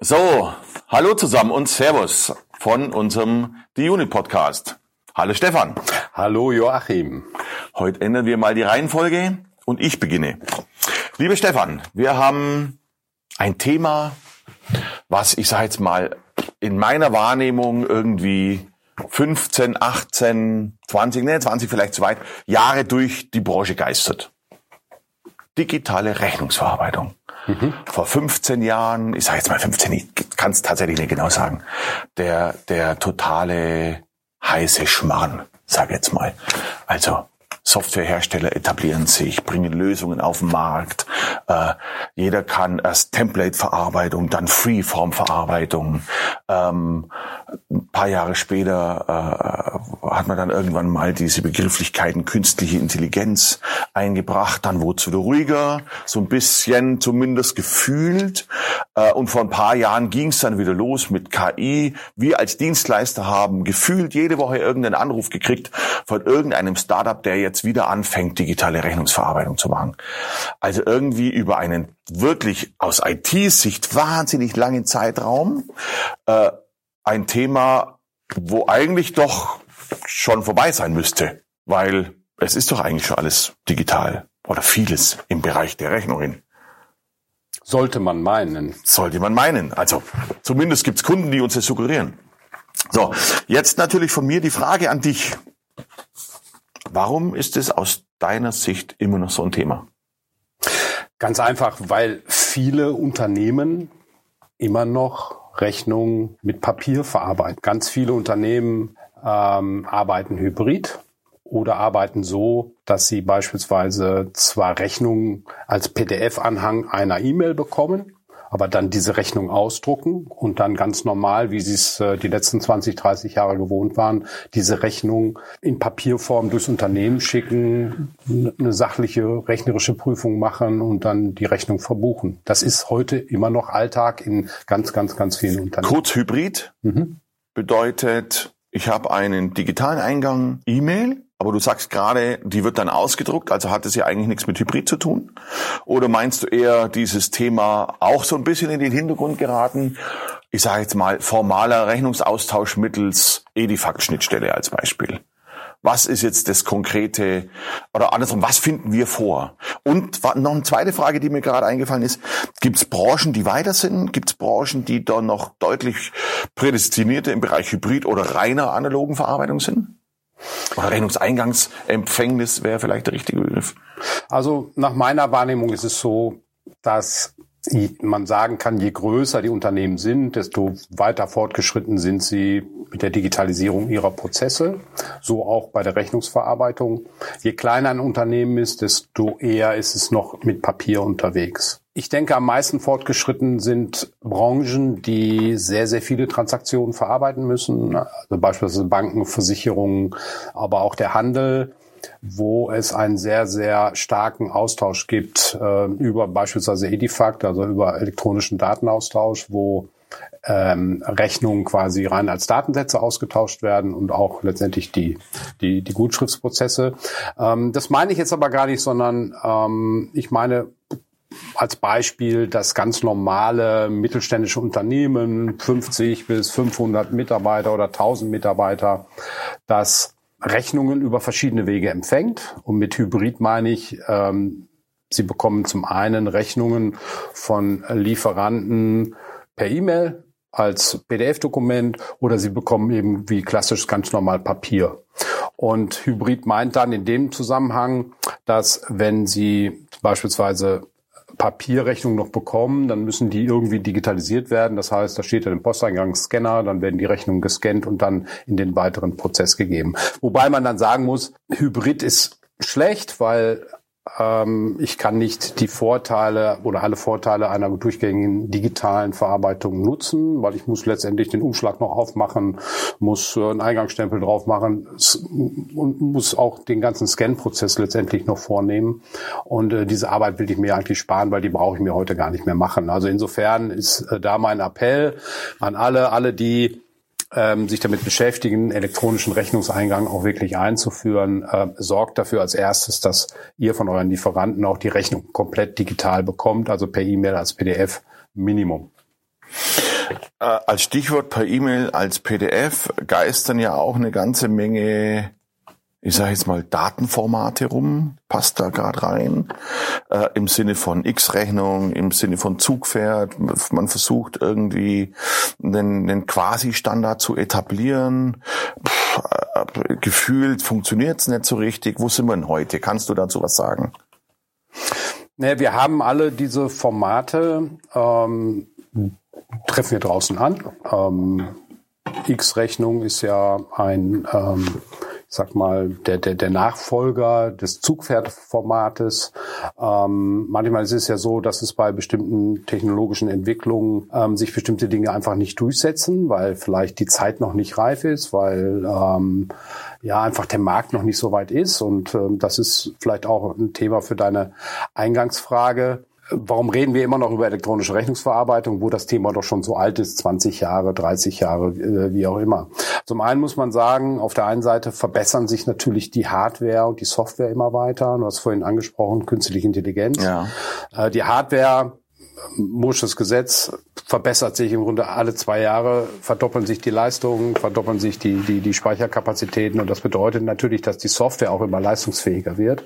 So, hallo zusammen und Servus von unserem Die Unit Podcast. Hallo Stefan. Hallo Joachim. Heute ändern wir mal die Reihenfolge und ich beginne. Liebe Stefan, wir haben ein Thema, was ich sage jetzt mal in meiner Wahrnehmung irgendwie 15, 18, 20, ne, 20 vielleicht zu weit, Jahre durch die Branche geistert. Digitale Rechnungsverarbeitung. Mhm. Vor 15 Jahren, ich sage jetzt mal 15, ich kann es tatsächlich nicht genau sagen, der, der totale heiße Schmarrn, sage jetzt mal. Also Softwarehersteller etablieren sich, bringen Lösungen auf den Markt. Äh, jeder kann erst Template-Verarbeitung, dann Freeform-Verarbeitung. Ähm, paar Jahre später äh, hat man dann irgendwann mal diese Begrifflichkeiten künstliche Intelligenz eingebracht. Dann wurde es wieder ruhiger, so ein bisschen zumindest gefühlt. Äh, und vor ein paar Jahren ging es dann wieder los mit KI. Wir als Dienstleister haben gefühlt jede Woche irgendeinen Anruf gekriegt von irgendeinem Startup, der jetzt wieder anfängt, digitale Rechnungsverarbeitung zu machen. Also irgendwie über einen wirklich aus IT-Sicht wahnsinnig langen Zeitraum äh, ein Thema, wo eigentlich doch schon vorbei sein müsste, weil es ist doch eigentlich schon alles digital oder vieles im Bereich der Rechnungen. Sollte man meinen. Sollte man meinen. Also zumindest gibt's Kunden, die uns das suggerieren. So, jetzt natürlich von mir die Frage an dich. Warum ist es aus deiner Sicht immer noch so ein Thema? Ganz einfach, weil viele Unternehmen immer noch Rechnungen mit Papier verarbeiten. Ganz viele Unternehmen ähm, arbeiten hybrid oder arbeiten so, dass sie beispielsweise zwar Rechnungen als PDF-Anhang einer E-Mail bekommen, aber dann diese Rechnung ausdrucken und dann ganz normal, wie sie es äh, die letzten 20, 30 Jahre gewohnt waren, diese Rechnung in Papierform durchs Unternehmen schicken, eine sachliche rechnerische Prüfung machen und dann die Rechnung verbuchen. Das ist heute immer noch Alltag in ganz, ganz, ganz vielen Unternehmen. Kurz Hybrid mhm. bedeutet, ich habe einen digitalen Eingang E-Mail, aber du sagst gerade, die wird dann ausgedruckt, also hat es ja eigentlich nichts mit Hybrid zu tun? Oder meinst du eher dieses Thema auch so ein bisschen in den Hintergrund geraten? Ich sage jetzt mal formaler Rechnungsaustausch mittels Edifact-Schnittstelle als Beispiel. Was ist jetzt das konkrete, oder andersrum, was finden wir vor? Und noch eine zweite Frage, die mir gerade eingefallen ist, gibt es Branchen, die weiter sind? Gibt es Branchen, die da noch deutlich prädestinierte im Bereich Hybrid oder reiner analogen Verarbeitung sind? Oder Rechnungseingangsempfängnis wäre vielleicht der richtige Begriff. Also nach meiner Wahrnehmung ist es so, dass man sagen kann, je größer die Unternehmen sind, desto weiter fortgeschritten sind sie mit der Digitalisierung ihrer Prozesse, so auch bei der Rechnungsverarbeitung. Je kleiner ein Unternehmen ist, desto eher ist es noch mit Papier unterwegs. Ich denke, am meisten fortgeschritten sind Branchen, die sehr, sehr viele Transaktionen verarbeiten müssen, also beispielsweise Banken, Versicherungen, aber auch der Handel wo es einen sehr, sehr starken Austausch gibt äh, über beispielsweise Edifact, also über elektronischen Datenaustausch, wo ähm, Rechnungen quasi rein als Datensätze ausgetauscht werden und auch letztendlich die, die, die Gutschriftsprozesse. Ähm, das meine ich jetzt aber gar nicht, sondern ähm, ich meine als Beispiel das ganz normale mittelständische Unternehmen, 50 bis 500 Mitarbeiter oder 1000 Mitarbeiter, das Rechnungen über verschiedene Wege empfängt. Und mit Hybrid meine ich, ähm, Sie bekommen zum einen Rechnungen von Lieferanten per E-Mail als PDF-Dokument oder Sie bekommen eben wie klassisch ganz normal Papier. Und Hybrid meint dann in dem Zusammenhang, dass wenn Sie beispielsweise Papierrechnung noch bekommen, dann müssen die irgendwie digitalisiert werden. Das heißt, da steht ja im Posteingang Scanner, dann werden die Rechnungen gescannt und dann in den weiteren Prozess gegeben. Wobei man dann sagen muss, Hybrid ist schlecht, weil ich kann nicht die Vorteile oder alle Vorteile einer durchgängigen digitalen Verarbeitung nutzen, weil ich muss letztendlich den Umschlag noch aufmachen, muss äh, einen Eingangsstempel drauf machen und muss auch den ganzen Scan-Prozess letztendlich noch vornehmen. Und äh, diese Arbeit will ich mir eigentlich sparen, weil die brauche ich mir heute gar nicht mehr machen. Also insofern ist äh, da mein Appell an alle, alle, die ähm, sich damit beschäftigen, elektronischen Rechnungseingang auch wirklich einzuführen, äh, sorgt dafür als erstes, dass ihr von euren Lieferanten auch die Rechnung komplett digital bekommt, also per E-Mail als PDF Minimum. Äh, als Stichwort per E-Mail, als PDF geistern ja auch eine ganze Menge ich sage jetzt mal, Datenformate rum, passt da gerade rein, äh, im Sinne von X-Rechnung, im Sinne von Zugpferd. Man versucht irgendwie einen, einen Quasi-Standard zu etablieren. Puh, äh, gefühlt funktioniert's nicht so richtig. Wo sind wir denn heute? Kannst du dazu was sagen? Naja, wir haben alle diese Formate, ähm, treffen wir draußen an. Ähm, X-Rechnung ist ja ein ähm, sag mal, der, der, der Nachfolger des Zugpferdformates. Ähm, manchmal ist es ja so, dass es bei bestimmten technologischen Entwicklungen ähm, sich bestimmte Dinge einfach nicht durchsetzen, weil vielleicht die Zeit noch nicht reif ist, weil ähm, ja einfach der Markt noch nicht so weit ist. Und ähm, das ist vielleicht auch ein Thema für deine Eingangsfrage warum reden wir immer noch über elektronische Rechnungsverarbeitung, wo das Thema doch schon so alt ist, 20 Jahre, 30 Jahre, äh, wie auch immer. Zum einen muss man sagen, auf der einen Seite verbessern sich natürlich die Hardware und die Software immer weiter. Du hast vorhin angesprochen, künstliche Intelligenz. Ja. Äh, die Hardware Mursches Gesetz verbessert sich im Grunde alle zwei Jahre, verdoppeln sich die Leistungen, verdoppeln sich die, die, die Speicherkapazitäten und das bedeutet natürlich, dass die Software auch immer leistungsfähiger wird.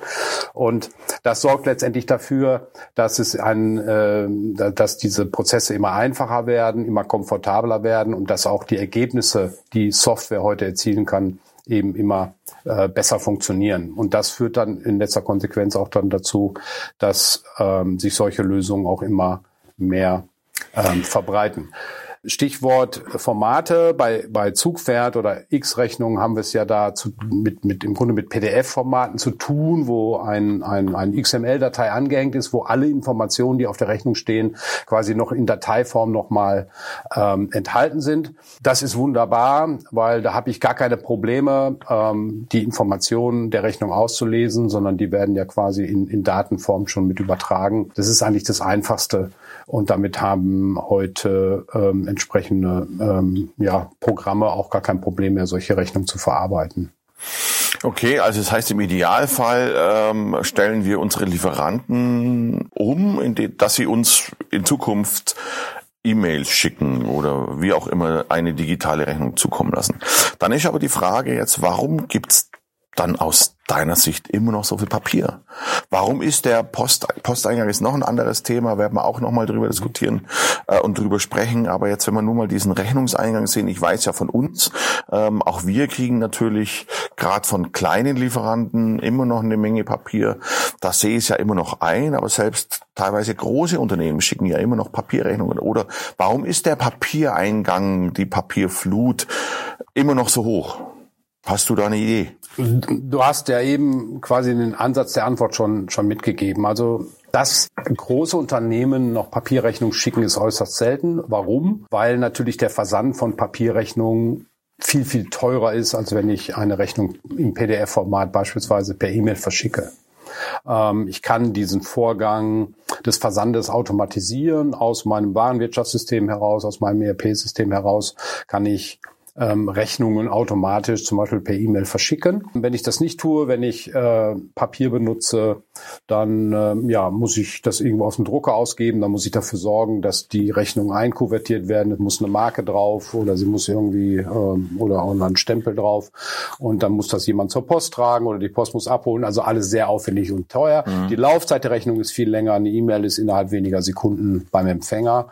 Und das sorgt letztendlich dafür, dass es ein, äh, dass diese Prozesse immer einfacher werden, immer komfortabler werden und dass auch die Ergebnisse, die Software heute erzielen kann, eben immer äh, besser funktionieren. Und das führt dann in letzter Konsequenz auch dann dazu, dass ähm, sich solche Lösungen auch immer mehr ähm, verbreiten. Stichwort Formate. Bei, bei Zugpferd oder X-Rechnungen haben wir es ja da zu, mit, mit, im Grunde mit PDF-Formaten zu tun, wo ein, ein, ein XML-Datei angehängt ist, wo alle Informationen, die auf der Rechnung stehen, quasi noch in Dateiform nochmal ähm, enthalten sind. Das ist wunderbar, weil da habe ich gar keine Probleme, ähm, die Informationen der Rechnung auszulesen, sondern die werden ja quasi in, in Datenform schon mit übertragen. Das ist eigentlich das Einfachste und damit haben heute ähm, entsprechende ähm, ja, Programme auch gar kein Problem mehr, solche Rechnungen zu verarbeiten. Okay, also das heißt im Idealfall ähm, stellen wir unsere Lieferanten um, in die, dass sie uns in Zukunft E-Mails schicken oder wie auch immer eine digitale Rechnung zukommen lassen. Dann ist aber die Frage jetzt, warum gibt's dann aus deiner Sicht immer noch so viel Papier? Warum ist der Post, Posteingang ist noch ein anderes Thema, werden wir auch noch mal drüber diskutieren äh, und drüber sprechen. Aber jetzt, wenn wir nur mal diesen Rechnungseingang sehen, ich weiß ja von uns, ähm, auch wir kriegen natürlich gerade von kleinen Lieferanten immer noch eine Menge Papier. Da sehe ich es ja immer noch ein, aber selbst teilweise große Unternehmen schicken ja immer noch Papierrechnungen. Oder warum ist der Papiereingang, die Papierflut immer noch so hoch? Hast du da eine Idee? Du hast ja eben quasi den Ansatz der Antwort schon, schon mitgegeben. Also, dass große Unternehmen noch Papierrechnungen schicken, ist äußerst selten. Warum? Weil natürlich der Versand von Papierrechnungen viel, viel teurer ist, als wenn ich eine Rechnung im PDF-Format beispielsweise per E-Mail verschicke. Ähm, ich kann diesen Vorgang des Versandes automatisieren aus meinem Warenwirtschaftssystem heraus, aus meinem ERP-System heraus, kann ich ähm, Rechnungen automatisch zum Beispiel per E-Mail verschicken. Wenn ich das nicht tue, wenn ich äh, Papier benutze, dann äh, ja, muss ich das irgendwo aus dem Drucker ausgeben, dann muss ich dafür sorgen, dass die Rechnungen einkuvertiert werden. Es muss eine Marke drauf oder sie muss irgendwie äh, oder auch ein Stempel drauf und dann muss das jemand zur Post tragen oder die Post muss abholen. Also alles sehr aufwendig und teuer. Mhm. Die Laufzeit der Rechnung ist viel länger. Eine E-Mail ist innerhalb weniger Sekunden beim Empfänger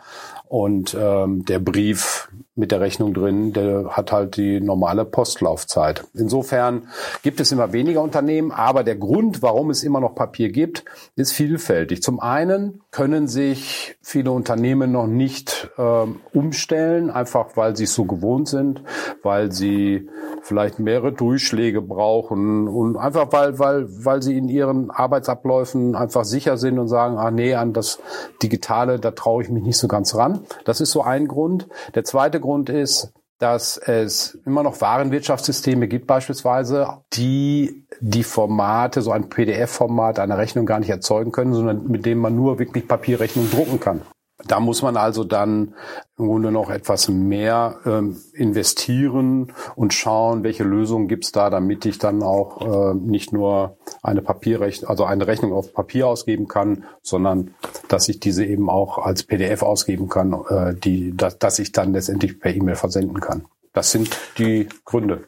und ähm, der Brief mit der Rechnung drin, der hat halt die normale Postlaufzeit. Insofern gibt es immer weniger Unternehmen, aber der Grund, warum es immer noch Papier gibt, ist vielfältig. Zum einen können sich viele Unternehmen noch nicht ähm, umstellen, einfach weil sie es so gewohnt sind, weil sie vielleicht mehrere Durchschläge brauchen und einfach weil, weil, weil sie in ihren Arbeitsabläufen einfach sicher sind und sagen, ah nee, an das Digitale, da traue ich mich nicht so ganz ran. Das ist so ein Grund. Der zweite Grund ist, dass es immer noch Warenwirtschaftssysteme gibt beispielsweise, die die Formate, so ein PDF-Format einer Rechnung gar nicht erzeugen können, sondern mit dem man nur wirklich Papierrechnungen drucken kann. Da muss man also dann im Grunde noch etwas mehr ähm, investieren und schauen, welche Lösungen gibt's da, damit ich dann auch äh, nicht nur eine Papierrechnung, also eine Rechnung auf Papier ausgeben kann, sondern dass ich diese eben auch als PDF ausgeben kann, äh, die, dass, dass ich dann letztendlich per E-Mail versenden kann. Das sind die Gründe.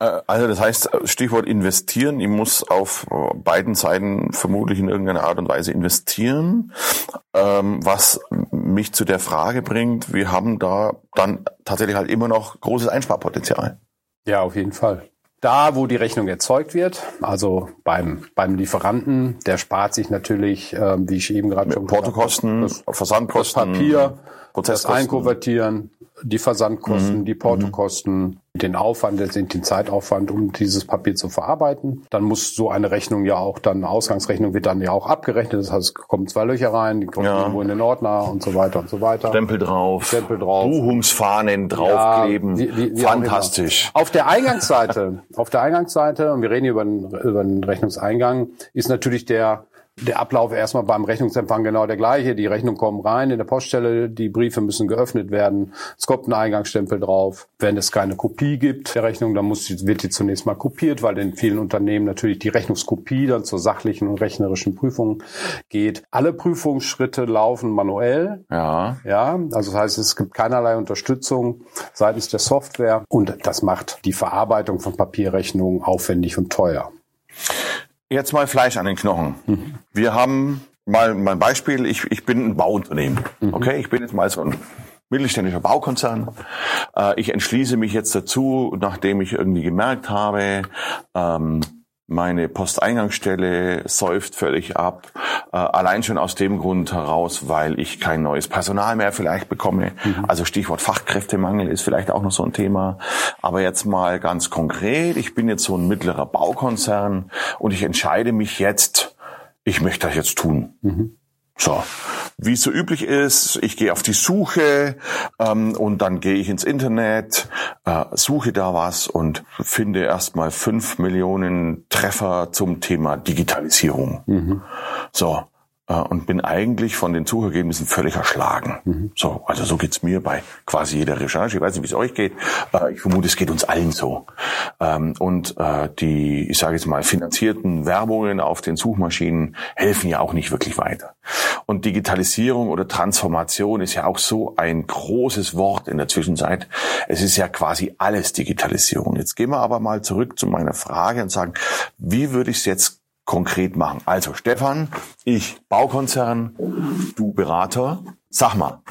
Äh, also das heißt, Stichwort investieren, ich muss auf beiden Seiten vermutlich in irgendeiner Art und Weise investieren, ähm, was mich zu der Frage bringt, wir haben da dann tatsächlich halt immer noch großes Einsparpotenzial. Ja, auf jeden Fall. Da, wo die Rechnung erzeugt wird, also beim, beim Lieferanten, der spart sich natürlich, äh, wie ich eben gerade schon Portokosten, gesagt habe, Versandkosten, das Papier, das Prozesskosten. Die Versandkosten, Mhm. die Portokosten, den Aufwand, den Zeitaufwand, um dieses Papier zu verarbeiten. Dann muss so eine Rechnung ja auch dann, eine Ausgangsrechnung wird dann ja auch abgerechnet. Das heißt, es kommen zwei Löcher rein, die kommen Ja. irgendwo in den Ordner und so weiter und so weiter. Stempel drauf, Stempel drauf. Buchungsfahnen draufkleben, Ja, wie- wie- fantastisch. Auf der Eingangsseite, auf der Eingangsseite, und wir reden hier über den, über den Rechnungseingang, ist natürlich der der Ablauf erstmal beim Rechnungsempfang genau der gleiche. Die Rechnungen kommen rein in der Poststelle, die Briefe müssen geöffnet werden. Es kommt ein Eingangsstempel drauf. Wenn es keine Kopie gibt der Rechnung, dann muss die, wird die zunächst mal kopiert, weil in vielen Unternehmen natürlich die Rechnungskopie dann zur sachlichen und rechnerischen Prüfung geht. Alle Prüfungsschritte laufen manuell. Ja. Ja, also das heißt, es gibt keinerlei Unterstützung seitens der Software und das macht die Verarbeitung von Papierrechnungen aufwendig und teuer. Jetzt mal Fleisch an den Knochen. Wir haben mal mein Beispiel, ich, ich bin ein Bauunternehmen. Okay, ich bin jetzt mal so ein mittelständischer Baukonzern. Äh, ich entschließe mich jetzt dazu, nachdem ich irgendwie gemerkt habe, ähm, meine Posteingangsstelle säuft völlig ab. Äh, allein schon aus dem Grund heraus, weil ich kein neues Personal mehr vielleicht bekomme. Also Stichwort Fachkräftemangel ist vielleicht auch noch so ein Thema. Aber jetzt mal ganz konkret. Ich bin jetzt so ein mittlerer Baukonzern und ich entscheide mich jetzt, ich möchte das jetzt tun. So, wie es so üblich ist, ich gehe auf die Suche ähm, und dann gehe ich ins Internet, äh, suche da was und finde erstmal fünf Millionen Treffer zum Thema Digitalisierung. So. Äh, Und bin eigentlich von den Suchergebnissen völlig erschlagen. So, also so geht's mir bei quasi jeder Recherche. Ich weiß nicht, wie es euch geht. Äh, Ich vermute, es geht uns allen so. Ähm, Und äh, die, ich sage jetzt mal, finanzierten Werbungen auf den Suchmaschinen helfen ja auch nicht wirklich weiter. Und Digitalisierung oder Transformation ist ja auch so ein großes Wort in der Zwischenzeit. Es ist ja quasi alles Digitalisierung. Jetzt gehen wir aber mal zurück zu meiner Frage und sagen, wie würde ich es jetzt konkret machen? Also Stefan, ich Baukonzern, du Berater. Sag mal,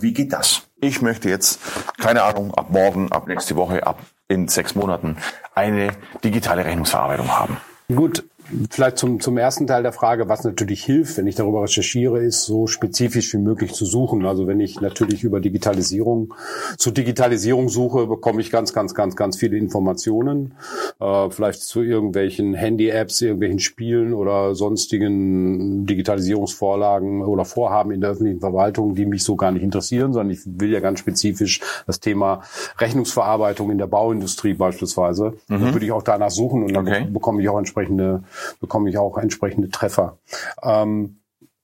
wie geht das? Ich möchte jetzt, keine Ahnung, ab morgen, ab nächste Woche, ab in sechs Monaten eine digitale Rechnungsverarbeitung haben. Gut, vielleicht zum, zum ersten Teil der Frage, was natürlich hilft, wenn ich darüber recherchiere, ist so spezifisch wie möglich zu suchen. Also wenn ich natürlich über Digitalisierung zu Digitalisierung suche, bekomme ich ganz, ganz, ganz, ganz viele Informationen. Äh, vielleicht zu irgendwelchen Handy-Apps, irgendwelchen Spielen oder sonstigen Digitalisierungsvorlagen oder Vorhaben in der öffentlichen Verwaltung, die mich so gar nicht interessieren, sondern ich will ja ganz spezifisch das Thema Rechnungsverarbeitung in der Bauindustrie beispielsweise. Dann würde ich auch danach suchen und dann Okay. bekomme ich auch entsprechende, bekomme ich auch entsprechende Treffer. Ähm,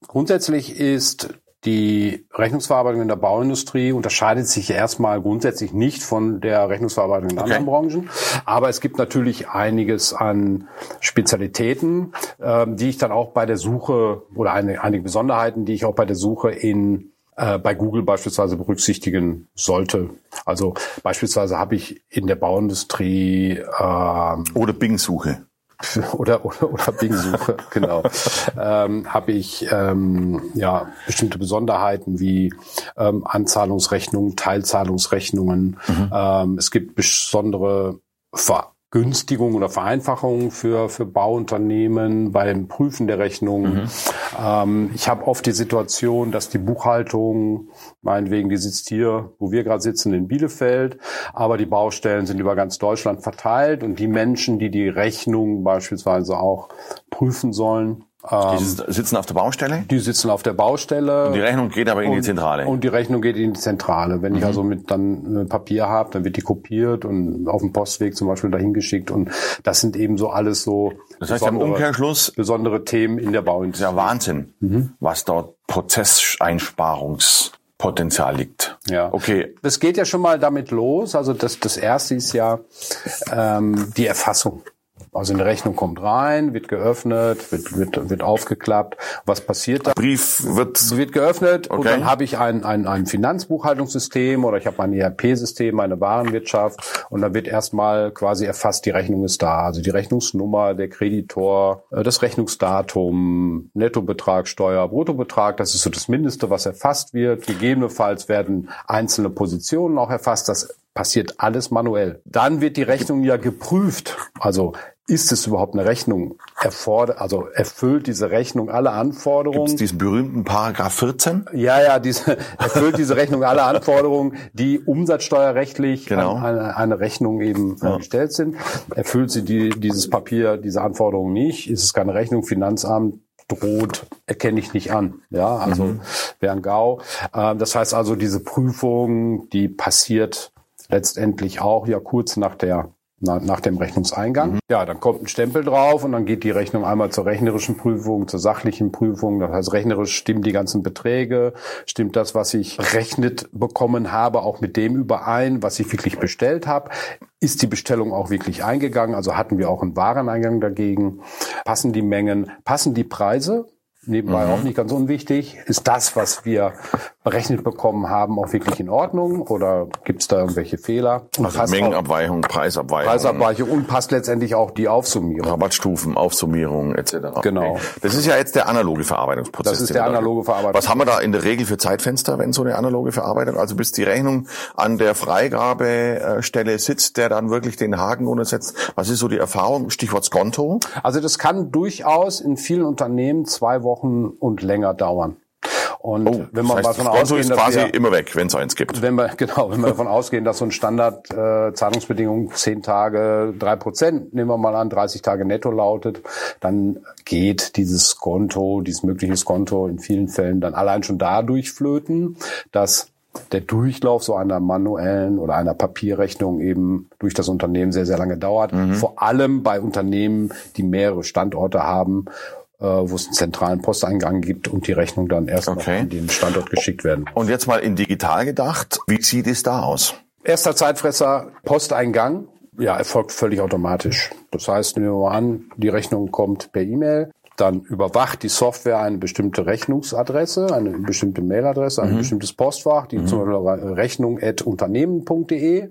grundsätzlich ist die Rechnungsverarbeitung in der Bauindustrie unterscheidet sich erstmal grundsätzlich nicht von der Rechnungsverarbeitung in anderen Branchen. Aber es gibt natürlich einiges an Spezialitäten, ähm, die ich dann auch bei der Suche oder eine, einige Besonderheiten, die ich auch bei der Suche in äh, bei Google beispielsweise berücksichtigen sollte. Also beispielsweise habe ich in der Bauindustrie ähm, Oder Bing-Suche. oder oder, oder Bing-Suche, genau, ähm, habe ich ähm, ja bestimmte Besonderheiten wie ähm, Anzahlungsrechnungen, Teilzahlungsrechnungen. Ähm, es gibt besondere Vergünstigungen oder Vereinfachungen für für Bauunternehmen beim Prüfen der Rechnungen. Ähm, ich habe oft die Situation, dass die Buchhaltung, meinetwegen, die sitzt hier, wo wir gerade sitzen, in Bielefeld, aber die Baustellen sind über ganz Deutschland verteilt und die Menschen, die die Rechnung beispielsweise auch prüfen sollen, Die sitzen auf der Baustelle? Die sitzen auf der Baustelle. Und die Rechnung geht aber in die Zentrale. Und die Rechnung geht in die Zentrale. Wenn Mhm. ich also mit dann äh, Papier habe, dann wird die kopiert und auf dem Postweg zum Beispiel dahin geschickt. Und das sind eben so alles so das heißt im Umkehrschluss besondere Themen in der Bauindustrie. ja Wahnsinn, was dort Prozesseinsparungspotenzial liegt. Ja. Okay. Das geht ja schon mal damit los. Also das, das erste ist ja ähm, die Erfassung. Also eine Rechnung kommt rein, wird geöffnet, wird, wird, wird aufgeklappt. Was passiert da? Brief wird wird geöffnet und Okay. dann habe ich ein, ein, ein Finanzbuchhaltungssystem oder ich habe ein ERP-System, eine Warenwirtschaft und dann wird erstmal quasi erfasst, die Rechnung ist da. Also die Rechnungsnummer, der Kreditor, äh, das Rechnungsdatum, Nettobetrag, Steuer, Bruttobetrag, das ist so das Mindeste, was erfasst wird. Gegebenenfalls werden einzelne Positionen auch erfasst. Das passiert alles manuell. Dann wird die Rechnung ja geprüft. Also ist es überhaupt eine Rechnung? Erfordert, also erfüllt diese Rechnung alle Anforderungen? gibt's diesen berühmten Paragraph 14. Ja, ja, diese, erfüllt diese Rechnung alle Anforderungen, die umsatzsteuerrechtlich Genau. an eine, eine Rechnung eben äh, gestellt sind. Erfüllt sie die, dieses Papier, diese Anforderungen nicht, ist es keine Rechnung, Finanzamt droht, erkenne ich nicht an. Ja, also wäre ein GAU. Ähm, das heißt also, diese Prüfung, die passiert letztendlich auch ja kurz nach der na, nach dem Rechnungseingang. Ja, dann kommt ein Stempel drauf und dann geht die Rechnung einmal zur rechnerischen Prüfung, zur sachlichen Prüfung. Das heißt, rechnerisch stimmen die ganzen Beträge, stimmt das, was ich rechnet bekommen habe, auch mit dem überein, was ich wirklich bestellt habe. Ist die Bestellung auch wirklich eingegangen? Also hatten wir auch einen Wareneingang dagegen? Passen die Mengen? Passen die Preise? Nebenbei auch nicht ganz unwichtig. Ist das, was wir berechnet bekommen haben, auch wirklich in Ordnung oder gibt es da irgendwelche Fehler? Und Also Mengenabweichung, Preisabweichung, Preisabweichung und passt letztendlich auch die Aufsummierung. Rabattstufen, Aufsummierung etc. Genau. Okay. Das ist ja jetzt der analoge Verarbeitungsprozess. Das ist der analoge Verarbeitungsprozess. Was haben wir da in der Regel für Zeitfenster, wenn so eine analoge Verarbeitung, also bis die Rechnung an der Freigabestelle sitzt, der dann wirklich den Haken untersetzt? Was ist so die Erfahrung? Stichwort Skonto. Also das kann durchaus in vielen Unternehmen zwei Wochen und länger dauern. Und Oh, wenn man das heißt, davon Skonto ausgehen, ist quasi wir, immer weg, wenn es eins gibt. wenn wir genau, wenn wir davon ausgehen, dass so ein Standard äh, Zahlungsbedingung zehn Tage drei Prozent, nehmen wir mal an, 30 Tage Netto lautet, dann geht dieses Konto, dieses mögliche Konto in vielen Fällen dann allein schon dadurch flöten, dass der Durchlauf so einer manuellen oder einer Papierrechnung eben durch das Unternehmen sehr, sehr lange dauert. Vor allem bei Unternehmen, die mehrere Standorte haben, wo es einen zentralen Posteingang gibt und die Rechnung dann erst Okay. an den Standort geschickt werden. Und jetzt mal in digital gedacht, wie sieht es da aus? Erster Zeitfresser, Posteingang, ja, erfolgt völlig automatisch. Das heißt, nehmen wir mal an, die Rechnung kommt per E-Mail, dann überwacht die Software eine bestimmte Rechnungsadresse, eine bestimmte Mailadresse, ein bestimmtes Postfach, die zum Beispiel rechnung.unternehmen.de.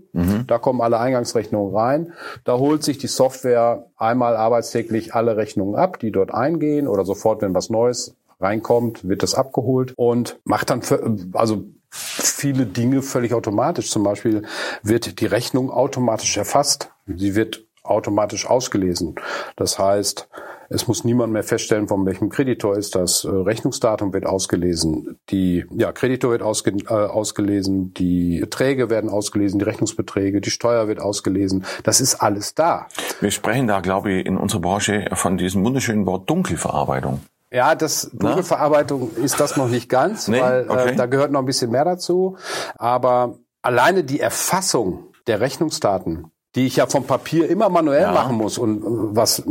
Da kommen alle Eingangsrechnungen rein. Da holt sich die Software einmal arbeitstäglich alle Rechnungen ab, die dort eingehen oder sofort, wenn was Neues reinkommt, wird das abgeholt und macht dann, für, also viele Dinge völlig automatisch. Zum Beispiel wird die Rechnung automatisch erfasst. Sie wird automatisch ausgelesen. Das heißt, es muss niemand mehr feststellen, von welchem Kreditor ist das. Äh, Rechnungsdatum wird ausgelesen. Die ja, Kreditor wird ausge, äh, ausgelesen. Die Beträge werden ausgelesen. Die Rechnungsbeträge, die Steuer wird ausgelesen. Das ist alles da. Wir sprechen da, glaube ich, in unserer Branche von diesem wunderschönen Wort Dunkelverarbeitung. Ja, das Dunkelverarbeitung ist das noch nicht ganz, Nee? weil Okay. äh, da gehört noch ein bisschen mehr dazu. Aber alleine die Erfassung der Rechnungsdaten, die ich ja vom Papier immer manuell Ja. machen muss und äh, was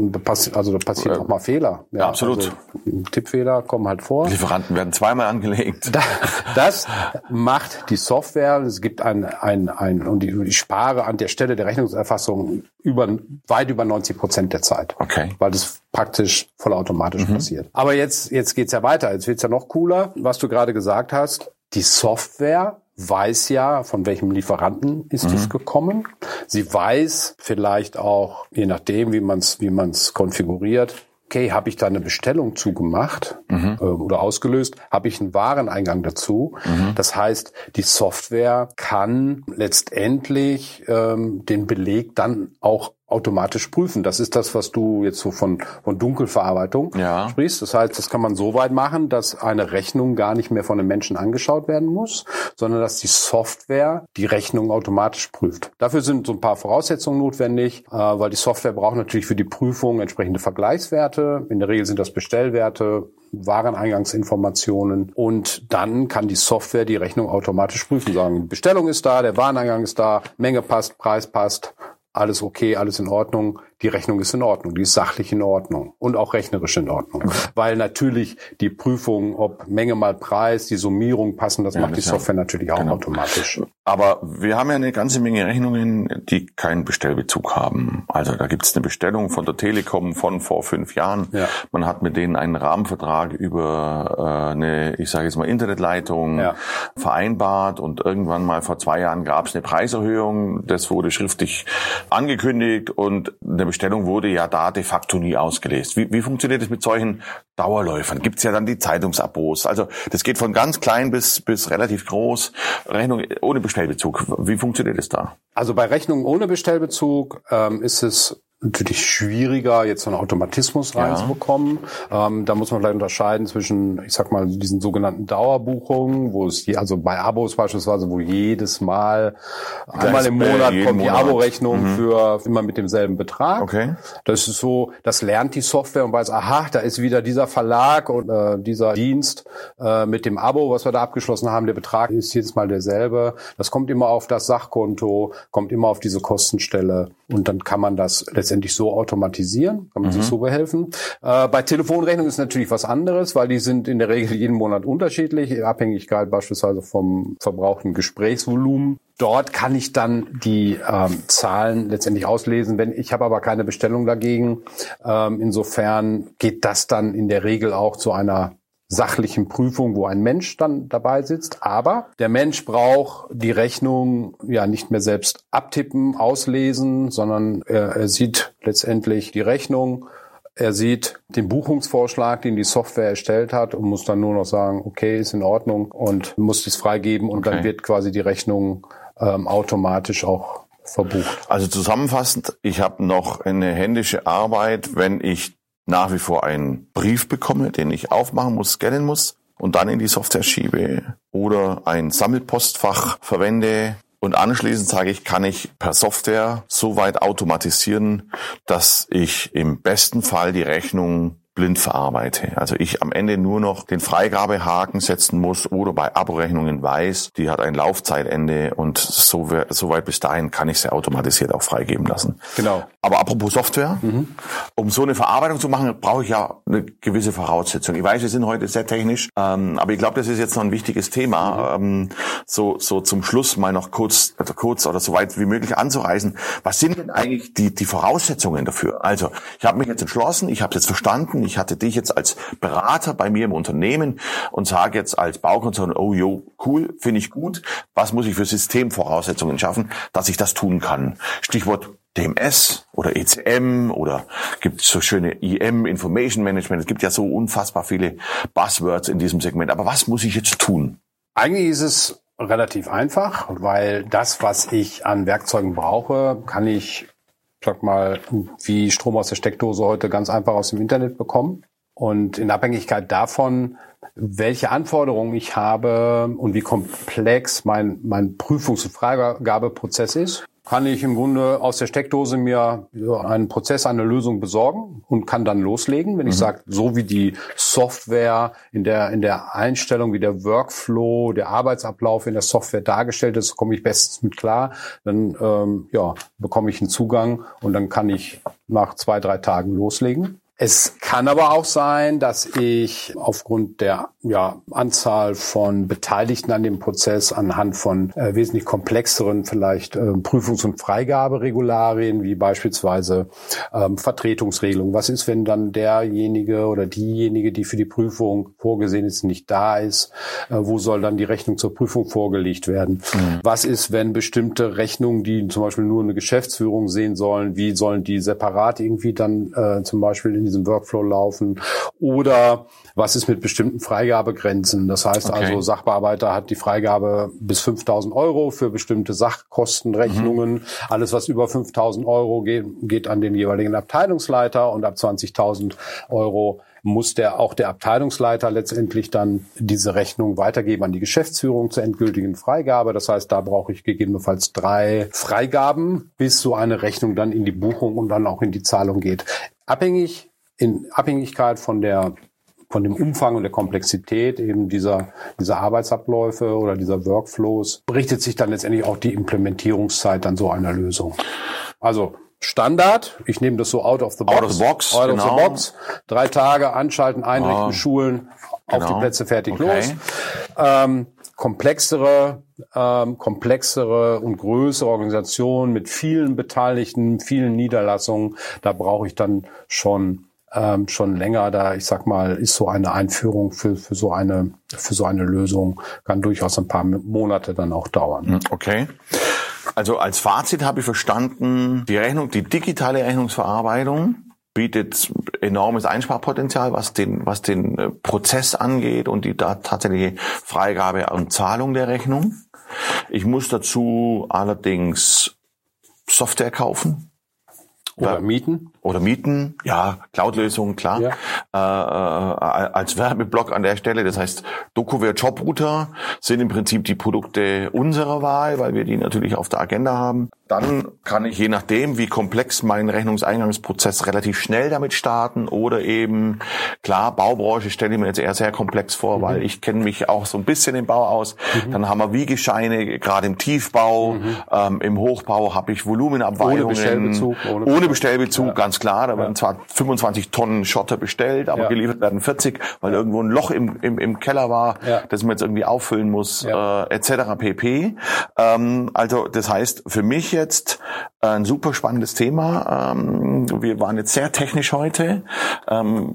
also da passiert auch mal Fehler. Ja, absolut. Also, Tippfehler kommen halt vor. Lieferanten werden zweimal angelegt. Da- Das macht die Software. Es gibt ein, ein, ein und ich spare an der Stelle der Rechnungserfassung über, weit über 90 Prozent der Zeit. Okay. Weil das praktisch vollautomatisch passiert. Aber jetzt, jetzt geht's ja weiter. Jetzt wird's ja noch cooler. Was du gerade gesagt hast, die Software weiß ja, von welchem Lieferanten ist es gekommen. Sie weiß vielleicht auch, je nachdem, wie man es wie man's konfiguriert, okay, habe ich da eine Bestellung zugemacht äh, oder ausgelöst, habe ich einen Wareneingang dazu. Das heißt, die Software kann letztendlich ähm, den Beleg dann auch automatisch prüfen. Das ist das, was du jetzt so von, von Dunkelverarbeitung Ja. sprichst. Das heißt, das kann man so weit machen, dass eine Rechnung gar nicht mehr von einem Menschen angeschaut werden muss, sondern dass die Software die Rechnung automatisch prüft. Dafür sind so ein paar Voraussetzungen notwendig, äh, weil die Software braucht natürlich für die Prüfung entsprechende Vergleichswerte. In der Regel sind das Bestellwerte, Wareneingangsinformationen und dann kann die Software die Rechnung automatisch prüfen, sagen, Bestellung ist da, der Wareneingang ist da, Menge passt, Preis passt, alles okay, alles in Ordnung, die Rechnung ist in Ordnung, die ist sachlich in Ordnung und auch rechnerisch in Ordnung. Weil natürlich die Prüfung, ob Menge mal Preis, die Summierung passen, das macht das die ja- Software natürlich auch genau. automatisch. Aber wir haben ja eine ganze Menge Rechnungen, die keinen Bestellbezug haben. Also da gibt es eine Bestellung von der Telekom von vor fünf Jahren. Ja. Man hat mit denen einen Rahmenvertrag über äh, eine, ich sage jetzt mal, Internetleitung Ja. vereinbart und irgendwann mal vor zwei Jahren gab es eine Preiserhöhung. Das wurde schriftlich angekündigt und eine Bestellung wurde ja da de facto nie ausgelesen. Wie, wie funktioniert das mit solchen Dauerläufern? Gibt es ja dann die Zeitungsabos. Also das geht von ganz klein bis, bis relativ groß. Rechnung ohne Bestellbezug. Wie funktioniert das da? Also bei Rechnungen ohne Bestellbezug ähm, ist es natürlich schwieriger, jetzt so einen Automatismus Ja. reinzubekommen. Ähm, da muss man vielleicht unterscheiden zwischen, ich sag mal, diesen sogenannten Dauerbuchungen, wo es, je, also bei Abos beispielsweise, wo jedes Mal einmal im Monat kommt die. Abo-Rechnung für immer mit demselben Betrag. Okay. Das ist so, das lernt die Software und weiß, aha, da ist wieder dieser Verlag und äh, dieser Dienst äh, mit dem Abo, was wir da abgeschlossen haben. Der Betrag ist jedes Mal derselbe. Das kommt immer auf das Sachkonto, kommt immer auf diese Kostenstelle und dann kann man das letztendlich so automatisieren, kann man sich so behelfen. Äh, bei Telefonrechnungen ist natürlich was anderes, weil die sind in der Regel jeden Monat unterschiedlich, in Abhängigkeit beispielsweise vom verbrauchten Gesprächsvolumen. Dort kann ich dann die ähm, Zahlen letztendlich auslesen. Wenn ich habe aber keine Bestellung dagegen. Ähm, insofern geht das dann in der Regel auch zu einer sachlichen Prüfung, wo ein Mensch dann dabei sitzt. Aber der Mensch braucht die Rechnung ja nicht mehr selbst abtippen, auslesen, sondern er, er sieht letztendlich die Rechnung. Er sieht den Buchungsvorschlag, den die Software erstellt hat und muss dann nur noch sagen, okay, ist in Ordnung und muss dies freigeben und dann Okay. wird quasi die Rechnung ähm, automatisch auch verbucht. Also zusammenfassend, ich habe noch eine händische Arbeit, wenn ich nach wie vor einen Brief bekomme, den ich aufmachen muss, scannen muss und dann in die Software schiebe oder ein Sammelpostfach verwende. Und anschließend sage ich, kann ich per Software so weit automatisieren, dass ich im besten Fall die Rechnung blind verarbeite. Also ich am Ende nur noch den Freigabehaken setzen muss oder bei Aborechnungen weiß, die hat ein Laufzeitende und so, so weit bis dahin kann ich sie automatisiert auch freigeben lassen. Genau. Aber apropos Software, um so eine Verarbeitung zu machen, brauche ich ja eine gewisse Voraussetzung. Ich weiß, wir sind heute sehr technisch, ähm, aber ich glaube, das ist jetzt noch ein wichtiges Thema. Ähm, so, so zum Schluss mal noch kurz, also kurz oder so weit wie möglich anzureißen. Was sind denn eigentlich die, die Voraussetzungen dafür? Also, ich habe mich jetzt entschlossen, ich habe es jetzt verstanden, ich hatte dich jetzt als Berater bei mir im Unternehmen und sage jetzt als Baukonzern, oh jo, cool, finde ich gut. Was muss ich für Systemvoraussetzungen schaffen, dass ich das tun kann? Stichwort DMS oder ECM oder gibt so schöne IM, Information Management. Es gibt ja so unfassbar viele Buzzwords in diesem Segment. Aber was muss ich jetzt tun? Eigentlich ist es relativ einfach, weil das, was ich an Werkzeugen brauche, kann ich, sag mal, wie Strom aus der Steckdose heute ganz einfach aus dem Internet bekommen. Und in Abhängigkeit davon, welche Anforderungen ich habe und wie komplex mein, mein Prüfungs- und Freigabeprozess ist, kann ich im Grunde aus der Steckdose mir einen Prozess, eine Lösung besorgen und kann dann loslegen. Wenn ich sage, so wie die Software in der, in der Einstellung, wie der Workflow, der Arbeitsablauf in der Software dargestellt ist, komme ich bestens mit klar. Dann ähm, ja, bekomme ich einen Zugang und dann kann ich nach zwei, drei Tagen loslegen. Es kann aber auch sein, dass ich aufgrund der ja, Anzahl von Beteiligten an dem Prozess anhand von äh, wesentlich komplexeren vielleicht äh, Prüfungs- und Freigaberegularien, wie beispielsweise ähm, Vertretungsregelung. Was ist, wenn dann derjenige oder diejenige, die für die Prüfung vorgesehen ist, nicht da ist? Äh, wo soll dann die Rechnung zur Prüfung vorgelegt werden? Was ist, wenn bestimmte Rechnungen, die zum Beispiel nur eine Geschäftsführung sehen sollen, wie sollen die separat irgendwie dann äh, zum Beispiel in diesem Workflow laufen? Oder was ist mit bestimmten Freigabegrenzen? Das heißt Okay. also, Sachbearbeiter hat die Freigabe bis 5000 Euro für bestimmte Sachkostenrechnungen. Mhm. Alles, was über 5000 Euro geht, geht an den jeweiligen Abteilungsleiter und ab 20.000 Euro muss der auch der Abteilungsleiter letztendlich dann diese Rechnung weitergeben an die Geschäftsführung zur endgültigen Freigabe. Das heißt, da brauche ich gegebenenfalls drei Freigaben, bis so eine Rechnung dann in die Buchung und dann auch in die Zahlung geht. Abhängig in Abhängigkeit von der von dem Umfang und der Komplexität eben dieser, dieser Arbeitsabläufe oder dieser Workflows richtet sich dann letztendlich auch die Implementierungszeit an so einer Lösung. Also Standard, ich nehme das so out of the box. Out of the box, Out of genau. the box. Drei Tage anschalten, einrichten, Ah, schulen, auf genau. die Plätze fertig Okay. los. Ähm, komplexere, ähm, komplexere und größere Organisationen mit vielen Beteiligten, vielen Niederlassungen, da brauche ich dann schon ähm, schon länger. Da ich sag mal, ist so eine Einführung für für so eine für so eine Lösung kann durchaus ein paar Monate dann auch dauern. Okay. Also als Fazit habe ich verstanden, die Rechnung, die digitale Rechnungsverarbeitung bietet enormes Einsparpotenzial, was den, was den äh, Prozess angeht und die tatsächliche Freigabe und Zahlung der Rechnung. Ich muss dazu allerdings Software kaufen Oder mieten. oder mieten. Ja, Cloud-Lösungen, klar. Ja. Äh, äh, als Werbeblock an der Stelle. Das heißt, DocuWare Jobrouter sind im Prinzip die Produkte unserer Wahl, weil wir die natürlich auf der Agenda haben. Dann kann ich je nachdem, wie komplex mein Rechnungseingangsprozess relativ schnell damit starten oder eben, klar, Baubranche stelle ich mir jetzt eher sehr komplex vor, Mhm. weil ich kenne mich auch so ein bisschen im Bau aus. Dann haben wir Wiegescheine, gerade im Tiefbau, ähm, im Hochbau habe ich Volumenabweichungen. Mhm. Ohne Bestellbezug, ohne- Ohne Bestellbezug, ganz klar. Da werden zwar 25 Tonnen Schotter bestellt, aber Ja. geliefert werden 40, weil irgendwo ein Loch im, im, im Keller war, Ja. das man jetzt irgendwie auffüllen muss, Ja. äh, etc. pp. Ähm, also das heißt, für mich jetzt ein super spannendes Thema. Ähm, wir waren jetzt sehr technisch heute. Ähm,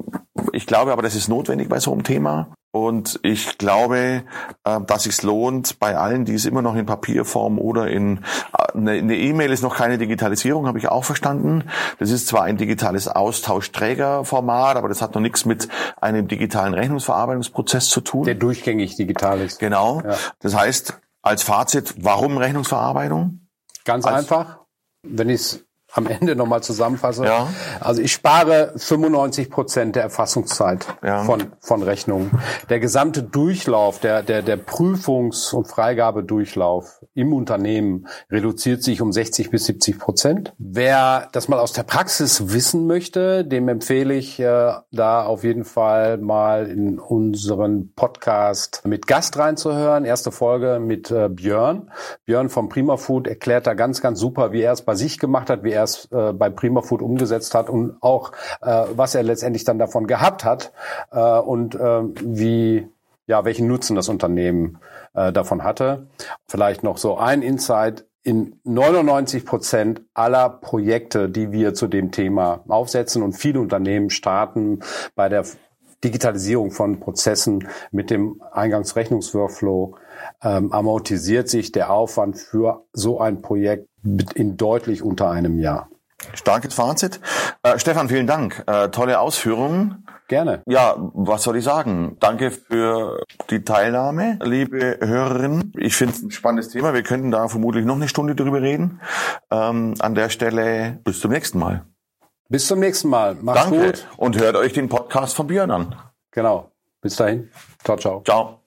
ich glaube aber, das ist notwendig bei so einem Thema. Und ich glaube, äh, dass es lohnt, bei allen, die es immer noch in Papierform oder in äh, eine eine E-Mail ist noch keine Digitalisierung, habe ich auch verstanden. Das ist zwar ein digitales Austauschträgerformat, aber das hat noch nichts mit einem digitalen Rechnungsverarbeitungsprozess zu tun. Der durchgängig digital ist. Genau. Ja. Das heißt, als Fazit, warum Rechnungsverarbeitung? Ganz Als- einfach, wenn ich es am Ende nochmal zusammenfasse. Ja. Also ich spare 95 Prozent der Erfassungszeit Ja. von, von Rechnungen. Der gesamte Durchlauf, der, der, der Prüfungs- und Freigabedurchlauf im Unternehmen reduziert sich um 60 bis 70 Prozent. Wer das mal aus der Praxis wissen möchte, dem empfehle ich äh, da auf jeden Fall mal in unseren Podcast mit Gast reinzuhören. Erste Folge mit äh, Björn. Björn vom Prima Food erklärt da ganz, ganz super, wie er es bei sich gemacht hat, wie er es äh, bei Prima Food umgesetzt hat und auch, äh, was er letztendlich dann davon gehabt hat äh, und äh, wie, ja, welchen Nutzen das Unternehmen äh, davon hatte. Vielleicht noch so ein Insight. In 99 Prozent aller Projekte, die wir zu dem Thema aufsetzen und viele Unternehmen starten bei der Digitalisierung von Prozessen mit dem Eingangsrechnungsworkflow ähm, amortisiert sich der Aufwand für so ein Projekt in deutlich unter einem Jahr. Starkes Fazit. Äh, Stefan, vielen Dank. Äh, tolle Ausführungen. Gerne. Ja, was soll ich sagen? Danke für die Teilnahme, liebe Hörerinnen. Ich finde es ein spannendes Thema. Wir könnten da vermutlich noch eine Stunde drüber reden. Ähm, an der Stelle bis zum nächsten Mal. Bis zum nächsten Mal. Macht's Danke. gut. Und hört euch den Podcast von Björn an. Genau. Bis dahin. Ciao, ciao. Ciao.